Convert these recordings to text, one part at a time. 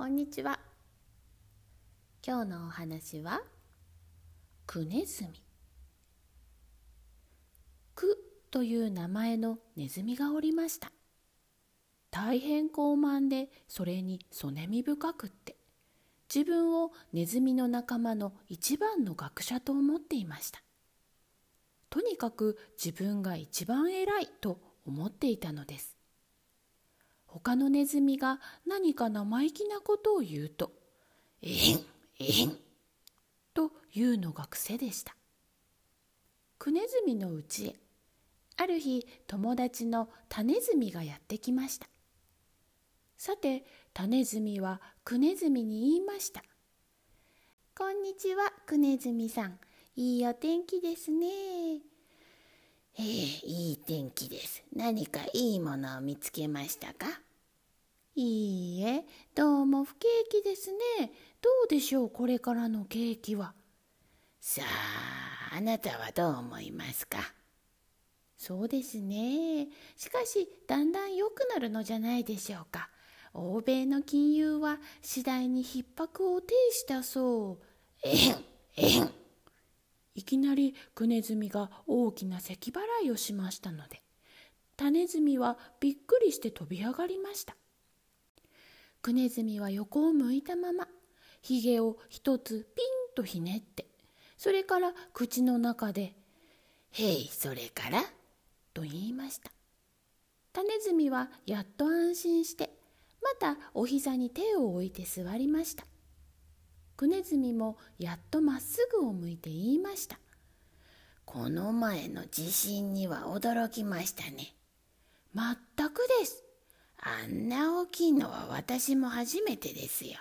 こんにちは。今日のお話はクネズミ。クという名前のネズミがおりました。大変高慢でそれにそねみ深くって自分をネズミの仲間の一番の学者と思っていました。とにかく自分が一番偉いと思っていたのです。他のネズミが何か生意気なことを言うと「えへんえへん」というのが癖でした。クネズミのうちへある日友達のタネズミがやってきました。さてタネズミはクネズミに言いました「こんにちはクネズミさん。いいお天気ですね」ええいい天気です。何かいいものを見つけましたか？いいえ、どうも不景気ですね。どうでしょう、これからの景気は？さあ、あなたはどう思いますか？そうですね。しかし、だんだん良くなるのじゃないでしょうか。欧米の金融は次第に逼迫を呈したそう。えへん、えへん。いきなりクネズミが大きな咳払いをしましたのでタネズミはびっくりして飛び上がりました。クネズミは横を向いたままひげを一つピンとひねってそれから口の中で「へいそれから?」と言いました。タネズミはやっと安心してまたお膝に手を置いて座りました。クネズミもやっとまっすぐを向いて言いました。この前の地震には驚きましたね。まったくです。あんな大きいのは私も初めてですよ。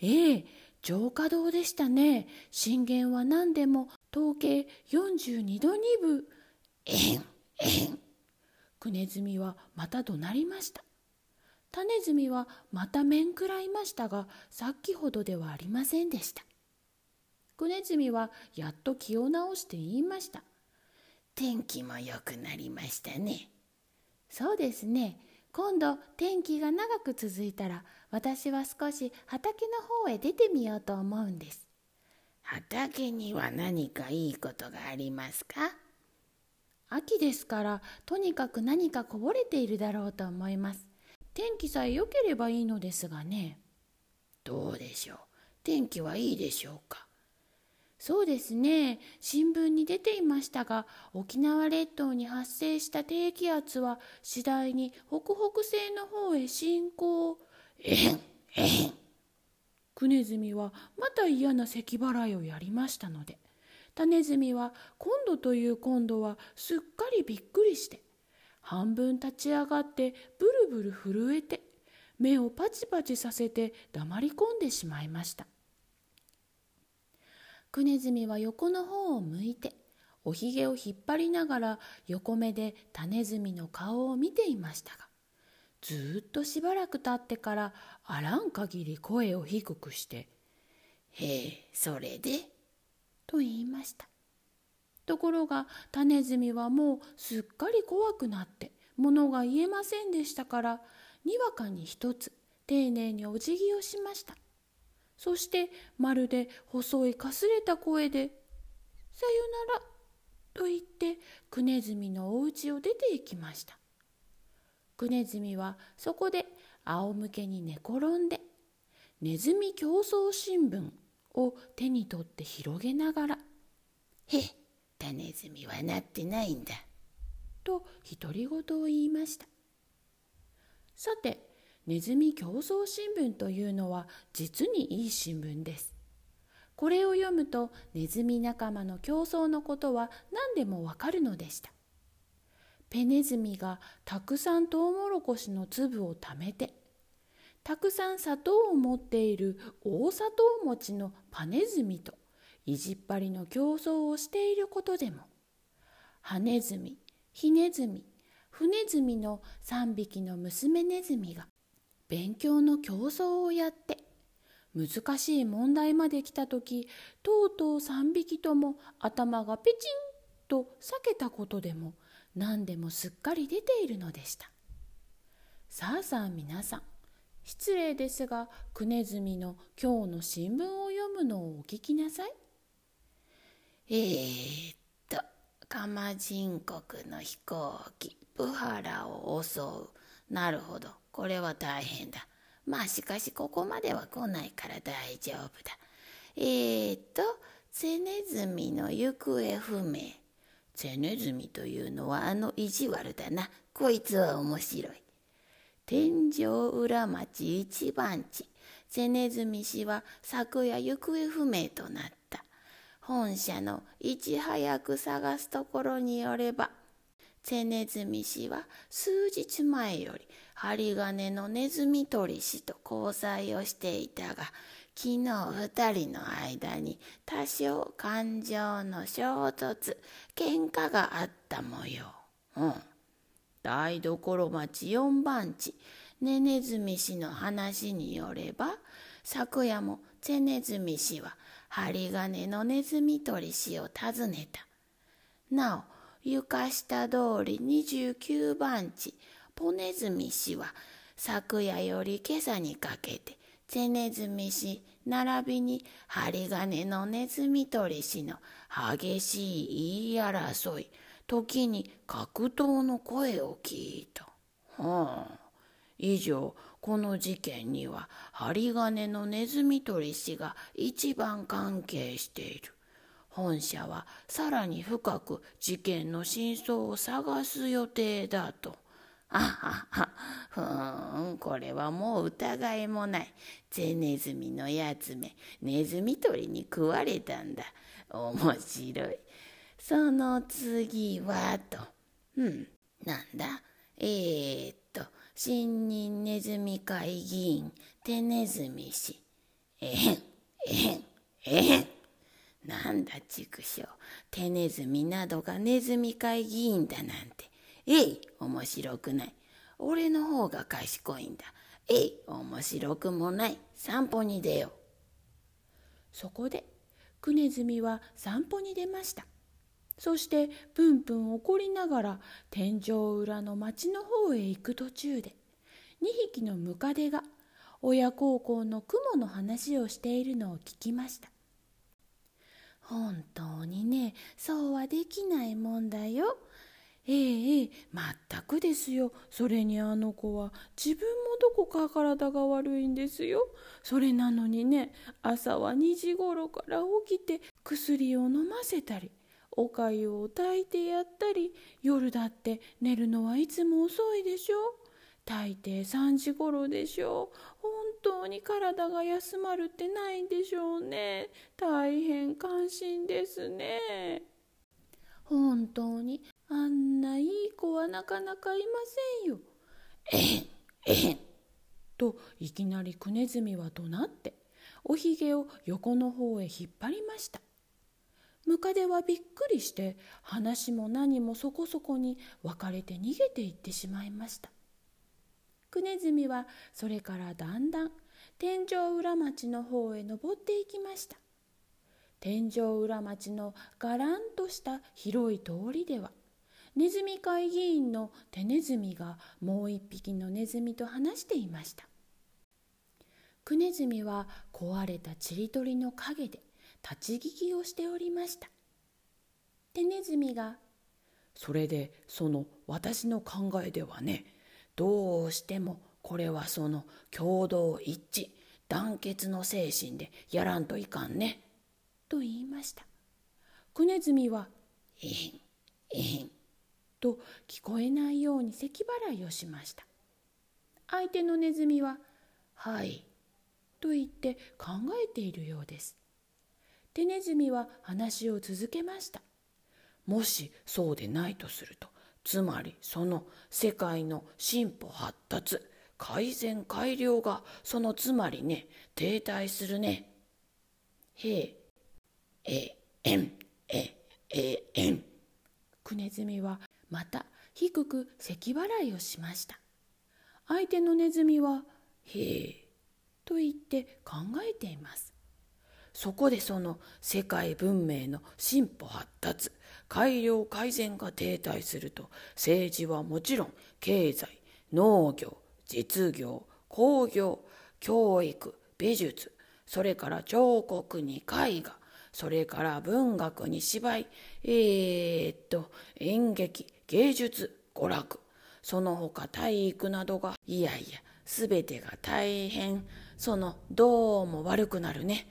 ええ、浄化堂でしたね。震源は何でも統計42度2分。えん、えん。クネズミはまた怒鳴りました。種ネズミはまた面食らいましたがさっきほどではありませんでした。クネズミはやっと気を直して言いました。天気も良くなりましたね。そうですね。今度天気が長く続いたら私は少し畑の方へ出てみようと思うんです。畑には何かいいことがありますか？秋ですからとにかく何かこぼれているだろうと思います天気さえ良ければいいのですがね。どうでしょう。天気はいいでしょうか。そうですね。新聞に出ていましたが、沖縄列島に発生した低気圧は次第に北北西の方へ進行。えん、えん。クネズミはまた嫌な咳払いをやりましたので、タネズミは今度という今度はすっかりびっくりして、半分立ち上がってブルブル震えて目をパチパチさせて黙り込んでしまいましたクネズミは横の方を向いておひげを引っ張りながら横目でタネズミの顔を見ていましたがずっとしばらく経ってからあらん限り声を低くして「へえそれで?」と言いましたところが種ズミはもうすっかり怖くなって物が言えませんでしたからにわかに一つ丁寧にお辞儀をしました。そしてまるで細いかすれた声で「さよなら」と言ってクネズミのお家を出て行きました。クネズミはそこで仰向けに寝転んで「ネズミ競争新聞」を手に取って広げながら「へっタネズミはなってないんだ。と独り言を言いました。さて、ネズミ競争新聞というの。は実にいい新聞です。これを読むとネズミ仲間の。競争の。ことは何でもわかるの。でした。ペネズミがたくさんトウモロコシの。粒を貯めてたくさん砂糖を持っている大砂糖餅の。パネズミと意地っ張りの競争をしていることでもハネズミヒネズミフネズミの3匹の娘ネズミが勉強の競争をやって難しい問題まで来た時とうとう3匹とも頭がペチンと裂けたことでも何でもすっかり出ているのでした。さあさあ皆さん失礼ですがクネズミの今日の新聞を読むのをお聞きなさい。えー、っとカマジン国の飛行機プハラを襲う。なるほど。これは大変だ。まあしかしここまでは来ないから大丈夫だ。えー、っとセネズミの行方不明。セネズミというのはあの意地悪だな。こいつは面白い。天井裏町一番地。セネズミ氏は昨夜行方不明となった。本社のいち早く探すところによればセネズミ氏は数日前より針金のネズミ捕り師と交際をしていたが昨日二人の間に多少感情の衝突喧嘩があった模様。うん台所町四番地ネネズミ氏の話によれば昨夜もチェネズミ氏は針金のネズミ捕り師を訪ねたなお床下通り29番地ポネズミ氏は昨夜より今朝にかけてチェネズミ氏並びに針金のネズミ捕り師の激しい言い争い時に格闘の声を聞いた。はあ、以上この事件には針金のネズミ捕り師が一番関係している。本社はさらに深く事件の真相を探す予定だと。あはは、ふーん、これはもう疑いもない。ゼネズミのやつめ、ネズミ捕りに食われたんだ。面白い。その次はと。うん、なんだ？えー、っ、新任ネズミ会議員、手ネズミ氏。えへん、えへん、えへん。なんだ畜生、手ネズミなどがネズミ会議員だなんて。えい、面白くない。俺の方が賢いんだ。えい、面白くもない。散歩に出よう。そこで、クネズミは散歩に出ました。そしてプンプン怒りながら天井裏の町の方へ行く途中で2匹のムカデが親孝行の雲の話をしているのを聞きました。本当にねそうはできないもんだよ。ええええ全くですよ。それにあの子は自分もどこか体が悪いんですよ。それなのにね朝は2時頃から起きて薬を飲ませたりおかゆを炊いてやったり夜だって寝るのはいつも遅いでしょ。大抵3時頃でしょ。本当に体が休まるってないんでしょうね。大変感心ですね。本当にあんないい子はなかなかいませんよ。えんえんといきなりクネズミは怒鳴っておひげを横の方へ引っ張りました。ムカデはびっくりして話も何もそこそこに別れて逃げていってしまいました。クネズミはそれからだんだん天井裏町の方へ登っていきました。天井裏町のがらんとした広い通りではネズミ会議員の手ネズミがもう一匹のネズミと話していました。クネズミは壊れたちりとりの陰で立ち聞きをしておりました。手ネズミが「それでその私の考えではねどうしてもこれはその共同一致団結の精神でやらんといかんね」と言いました。クネズミは「えんえん」と聞こえないように咳払いをしました。相手のネズミは「はい」と言って考えているようです。手ネズミは話を続けました。もしそうでないとするとつまりその世界の進歩発達改善改良がそのつまりね停滞するね。へえええんえええん。クネズミはまた低く咳払いをしました。相手のネズミは「へえ」と言って考えています。そこでその世界文明の進歩発達改良改善が停滞すると政治はもちろん経済農業実業工業教育美術それから彫刻に絵画それから文学に芝居えー、っと演劇芸術娯楽その他体育などがいやいや全てが大変そのどうも悪くなるね。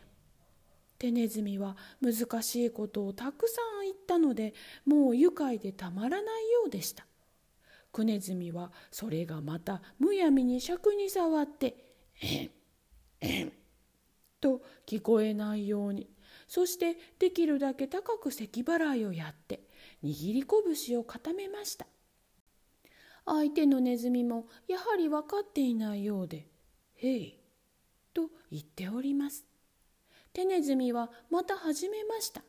手ネズミは難しいことをたくさん言ったのでもう愉快でたまらないようでした。クネズミはそれがまたむやみに尺に触って「えんえん」と聞こえないように。そしてできるだけ高く咳払いをやって握り拳を固めました。相手のネズミもやはり分かっていないようで「へい」と言っております。手ネズミはまた始めました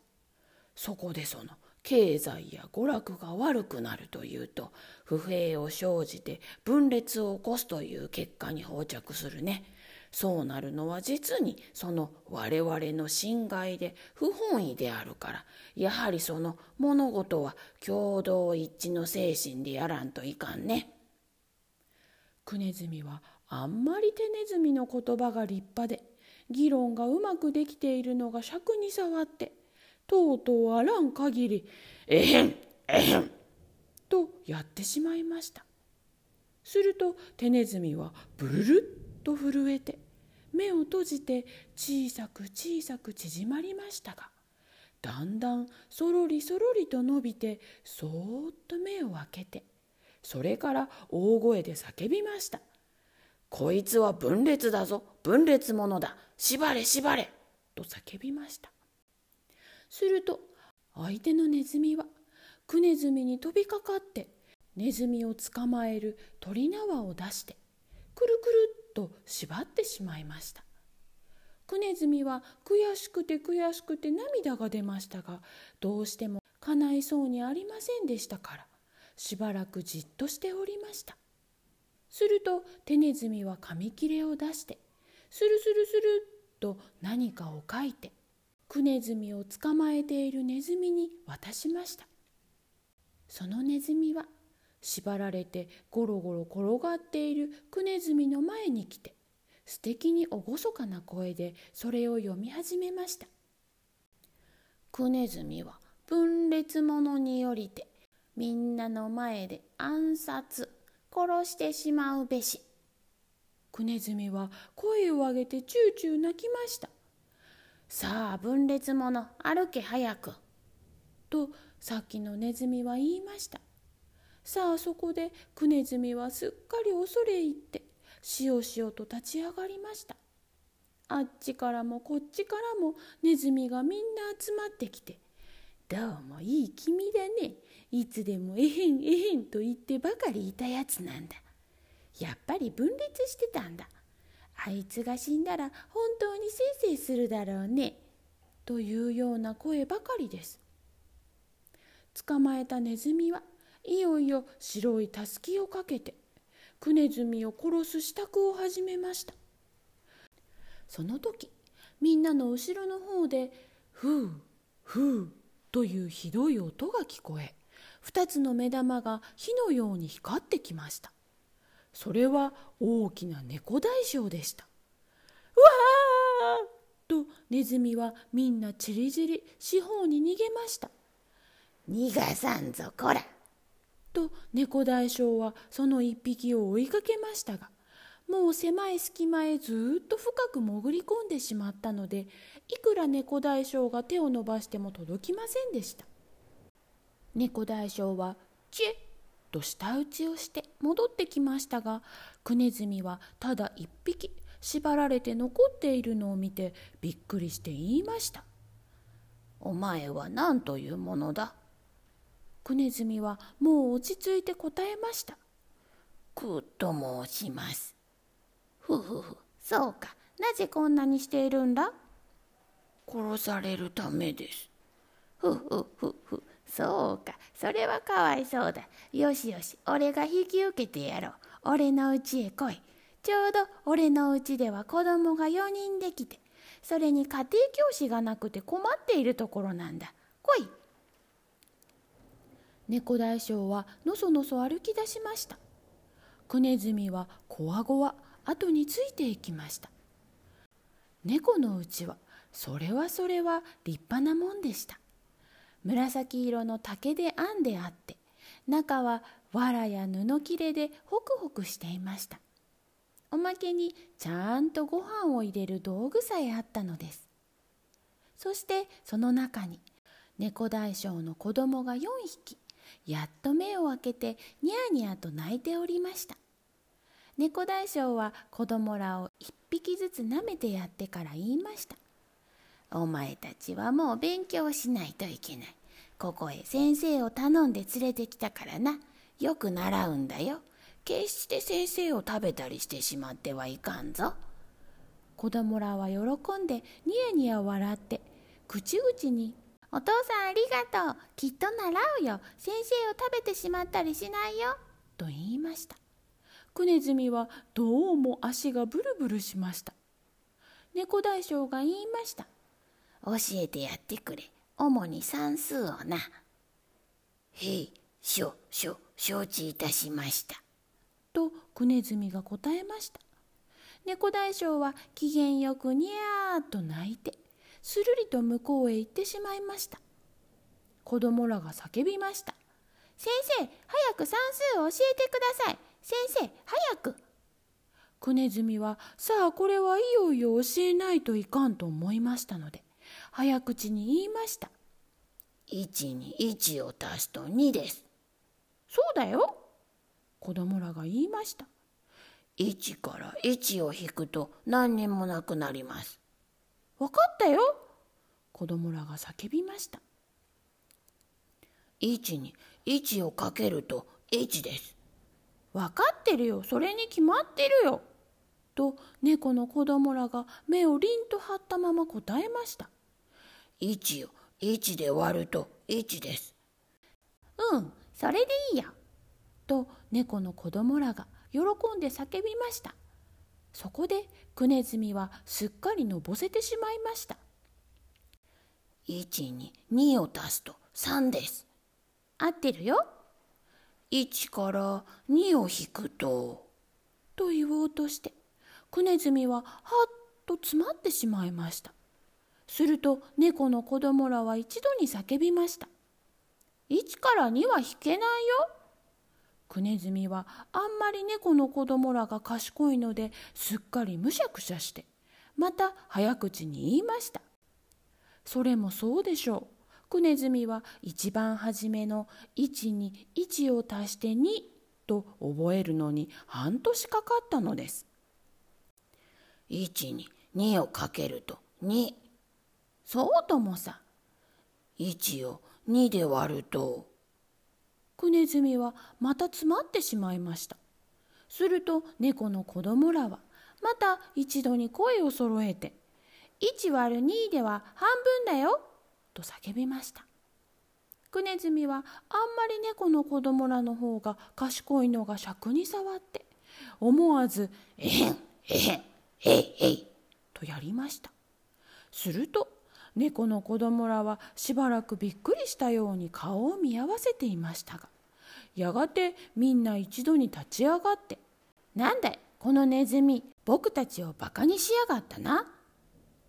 そこでその経済や娯楽が悪くなるというと不平を生じて分裂を起こすという結果に到着するね。そうなるのは実にその我々の侵害で不本意であるからやはりその物事は共同一致の精神でやらんといかんね。クネズミはあんまり手ネズミの言葉が立派で議論がうまくできているのが尺に触ってとうとうあらん限り「えへんえへん」とやってしまいました。すると手ネズミはブルルッと震えて目を閉じて小さく小さく縮まりましたがだんだんそろりそろりと伸びてそーっと目を開けてそれから大声で叫びました「こいつは分裂だぞ。分裂者だ。縛れ縛れ!」と叫びました。すると相手のネズミはクネズミに飛びかかってネズミを捕まえる鳥縄を出してくるくるっと縛ってしまいました。クネズミは悔しくて悔しくて涙が出ましたがどうしても叶いそうにありませんでしたからしばらくじっとしておりました。すると手ネズミは紙切れを出してスルスルスルっと何かを書いてクネズミを捕まえているネズミに渡しました。そのネズミは縛られてゴロゴロ転がっているクネズミの前に来て素敵に厳かな声でそれを読み始めました。クネズミは分裂者によりてみんなの前で暗殺殺してしまうべし。クネズミは声を上げてチューチュー泣きましたさあ分裂者歩け早く。とさっきのネズミは言いました。さあそこでクネズミはすっかり恐れ入ってしおしおと立ち上がりました。あっちからもこっちからもネズミがみんな集まってきて「どうもいい君だねいつでもえへんえへんと言ってばかりいたやつなんだやっぱり分裂してたんだあいつが死んだら本当にせいせいするだろうね。というような声ばかりです。捕まえたネズミはいよいよ白いたすきをかけてクネズミを殺す支度を始めました。その時みんなの後ろの方で「ふうふう」というひどい音が聞こえ2つの目玉が火のように光ってきました。それは大きな猫大将でした。うわーとネズミはみんなちりぢり四方に逃げました。逃がさんぞこらと猫大将はその一匹を追いかけましたがもう狭い隙間へずっと深く潜り込んでしまったのでいくら猫大将が手を伸ばしても届きませんでした猫大将は「チェッ!」と舌打ちをして戻ってきましたがクネズミはただ一匹縛られて残っているのを見てびっくりして言いました「お前は何というものだ?」クネズミはもう落ち着いて答えました「くと申します」ふふふ。そうか。なぜこんなにしているんだ？殺されるためです。ふふふふ。そうか。それはかわいそうだ。よしよし俺が引き受けてやろう。俺の家へ来い。ちょうど俺の家では子供が4人できて。それに家庭教師がなくて困っているところなんだ。来い。猫大将はのそのそ歩き出しました。クネズミはこわごわ後についていきました。猫のうちはそれはそれは立派なもんでした。紫色の竹で編んであって中は藁や布切れでホクホクしていました。おまけにちゃんとご飯を入れる道具さえあったのです。そしてその中に猫大将の子供が4匹やっと目を開けてニャーニャーと泣いておりました。猫大将は子供らを一匹ずつ舐めてやってから言いました。お前たちはもう勉強しないといけない。ここへ先生を頼んで連れてきたからな。よく習うんだよ。決して先生を食べたりしてしまってはいかんぞ。子供らは喜んでニヤニヤ笑って口々に「お父さんありがとう。きっと習うよ。先生を食べてしまったりしないよ」と言いました。クネズミはどうも足がブルブルしました。猫大将が言いました「教えてやってくれ。主に算数をな」「へいしょしょ承知いたしました」とクネズミが答えました。猫大将は機嫌よくにゃーと泣いてするりと向こうへ行ってしまいました。子供らが叫びました。先生早く算数を教えてください。先生早く。クネズミはさあこれはいよいよ教えないといかんと思いましたので早口に言いました。1に1を足すと2です。そうだよ。子供らが言いました。1から1を引くと何にもなくなります。分かったよ。子供らが叫びました。1に1をかけると1です。分かってるよ。それに決まってるよ。と猫の子供らが目をりんと張ったまま答えました1を1で割ると1です。うんそれでいいや。と猫の子供らが喜んで叫びました。そこでクネズミはすっかりのぼせてしまいました。1に2を足すと3です。合ってるよ。1から2を引くとと言おうとしてクネズミははっと詰まってしまいましたすると猫の子供らは一度に叫びました1から2は引けないよクネズミはあんまり猫の子供らが賢いのですっかりむしゃくしゃしてまた早口に言いましたそれもそうでしょう。クネズミは一番初めの1に1を足して2と覚えるのに半年かかったのです。1に2をかけると2そうともさ。1を2で割ると。クネズミはまた詰まってしまいました。すると猫の子供らはまた一度に声を揃えて「1割る2では半分だよ」と叫びました。クネズミはあんまり猫の子供らの方が賢いのが尺に触って思わず「えへんえへんえいえい」とやりました。すると猫の子供らはしばらくびっくりしたように顔を見合わせていましたがやがてみんな一度に立ち上がって「なんだいこのネズミ僕たちをバカにしやがったな」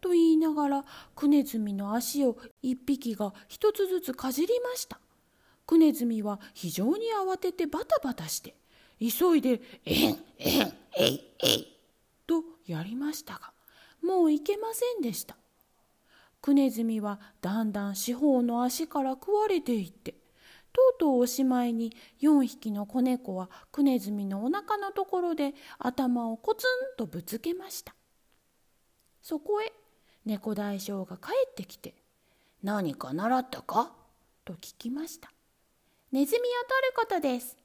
と言いながらクネズミの足を一匹が一つずつかじりました。クネズミは非常に慌ててバタバタして急いで「えんえんえいえい」とやりましたがもういけませんでした。クネズミはだんだん四方の足から食われていってとうとうおしまいに4匹の子猫はクネズミのお腹のところで頭をコツンとぶつけました。そこへ猫大将が帰ってきて「何か習ったか?」と聞きました「ネズミを取ることです」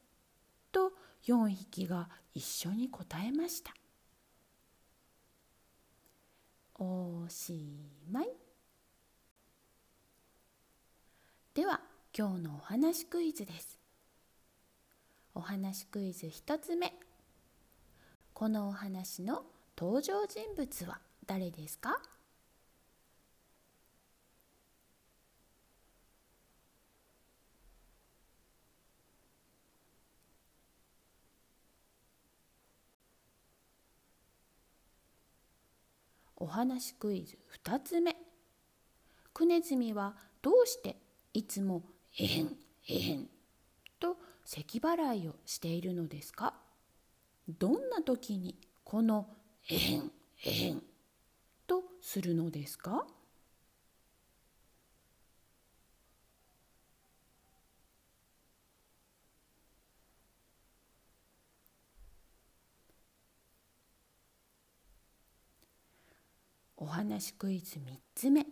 と4匹が一緒に答えましたおしまい。では今日のお話クイズです。お話クイズ1つ目。このお話の登場人物は誰ですか？お話クイズ2つ目。クネズミはどうしていつも「えへんえへん」と咳払いをしているのですか？どんな時にこの「えへんえへん」とするのですか？お話クイズ3つ目。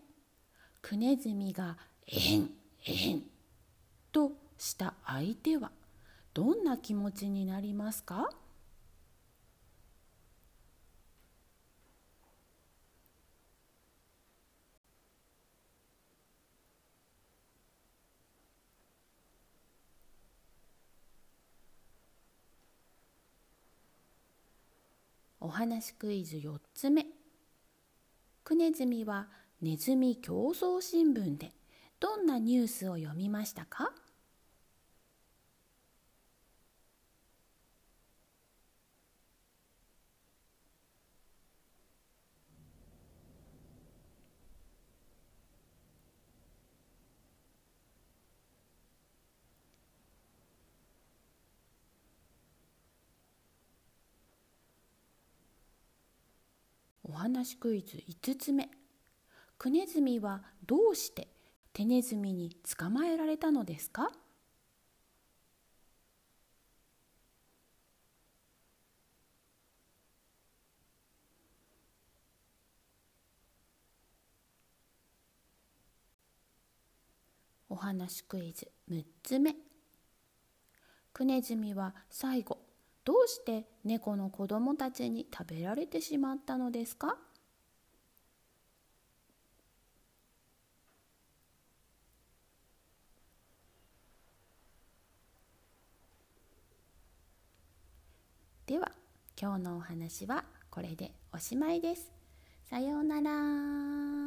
クネズミが「えへんえへん」とした相手はどんな気持ちになりますか？お話クイズ4つ目。クネズミはネズミ競争新聞でどんなニュースを読みましたか？お話クイズ5つ目。クネズミはどうしてテネズミに捕まえられたのですか？お話クイズ6つ目。クネズミは最後どうして猫の子供たちに食べられてしまったのですかでは今日のお話はこれでおしまいです。さようなら。